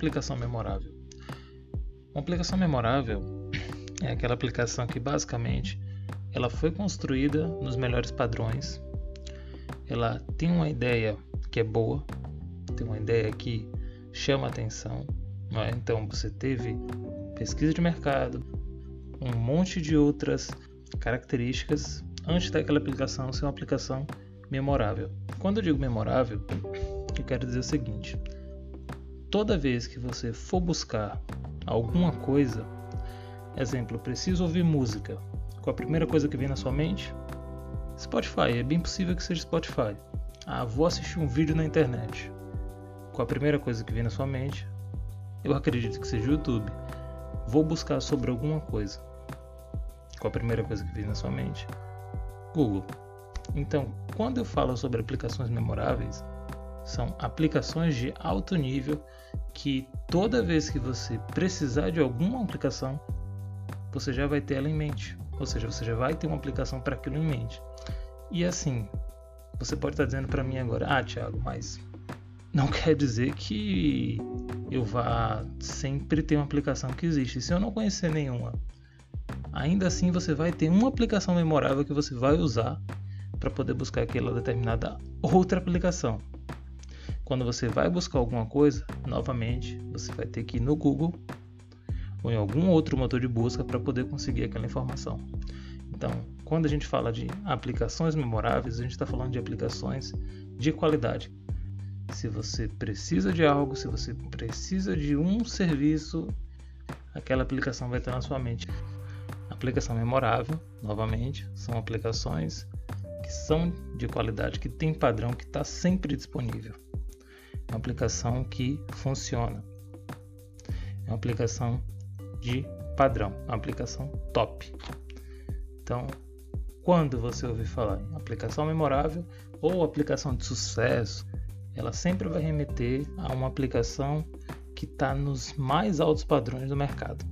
aplicação memorável? Uma aplicação memorável é aquela aplicação que basicamente ela foi construída nos melhores padrões. Ela tem uma ideia que é boa, tem uma ideia que chama atenção. É? Então você teve pesquisa de mercado, um monte de outras características antes daquela aplicação ser uma aplicação memorável. Quando eu digo memorável, eu quero dizer o seguinte: toda vez que você for buscar alguma coisa, exemplo, preciso ouvir música, qual a primeira coisa que vem na sua mente? Spotify, é bem possível que seja Spotify. Ah, vou assistir um vídeo na internet. Qual a primeira coisa que vem na sua mente? Eu acredito que seja YouTube. Vou buscar sobre alguma coisa. Qual a primeira coisa que vem na sua mente? Google. Então, quando eu falo sobre aplicações memoráveis, são aplicações de alto nível que toda vez que você precisar de alguma aplicação, você já vai ter ela em mente. Ou seja, você já vai ter uma aplicação para aquilo em mente. E assim, você pode estar dizendo para mim agora, ah, Thiago, mas não quer dizer que eu vá sempre ter uma aplicação que existe. Se eu não conhecer nenhuma, ainda assim você vai ter uma aplicação memorável que você vai usar para poder buscar aquela determinada outra aplicação. Quando você vai buscar alguma coisa, novamente você vai ter que ir no Google ou em algum outro motor de busca para poder conseguir aquela informação. Então, quando a gente fala de aplicações memoráveis, a gente está falando de aplicações de qualidade. Se você precisa de algo, se você precisa de um serviço, aquela aplicação vai estar na sua mente. Aplicação memorável, novamente, são aplicações que são de qualidade, que tem padrão, que está sempre disponível. É uma aplicação que funciona. É uma aplicação de padrão, uma aplicação top. Então, quando você ouvir falar em aplicação memorável ou aplicação de sucesso, ela sempre vai remeter a uma aplicação que está nos mais altos padrões do mercado.